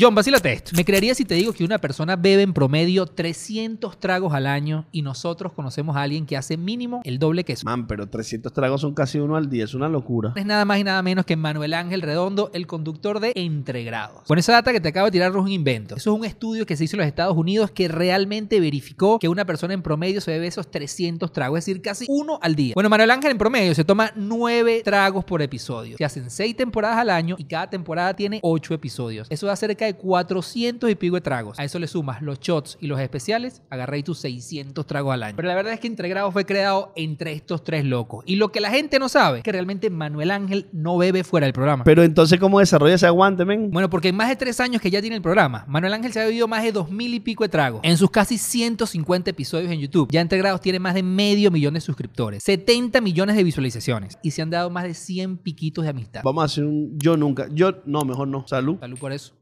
John, vacílate esto. ¿Me creerías si te digo que una persona bebe en promedio 300 tragos al año y nosotros conocemos a alguien que hace mínimo el doble que eso? Man, pero 300 tragos son casi uno al día, es una locura. Es nada más y nada menos que Manuel Ángel Redondo, el conductor de Entregrados. Con esa data que te acabo de tirar no es un invento. Eso es un estudio que se hizo en los Estados Unidos que realmente verificó que una persona en promedio se bebe esos 300 tragos, es decir, casi uno al día. Bueno, Manuel Ángel en promedio se toma 9 tragos por episodio. Se hacen 6 temporadas al año y cada temporada tiene 8 episodios. Eso da cerca de 400 y pico de tragos. A eso le sumas los shots y los especiales, agarré tus 600 tragos al año. Pero la verdad es que Entregrados fue creado entre estos tres locos. Y lo que la gente no sabe es que realmente Manuel Ángel no bebe fuera del programa. Pero entonces, ¿cómo desarrolla ese aguante, men? Bueno, porque en más de tres años que ya tiene el programa, Manuel Ángel se ha bebido más de dos mil y pico de tragos. En sus casi 150 episodios en YouTube, ya Entregrados tiene más de medio millón de suscriptores, 70 millones de visualizaciones y se han dado más de 100 piquitos de amistad. Vamos a hacer un yo nunca. Yo, no, mejor no. Salud. Salud por eso.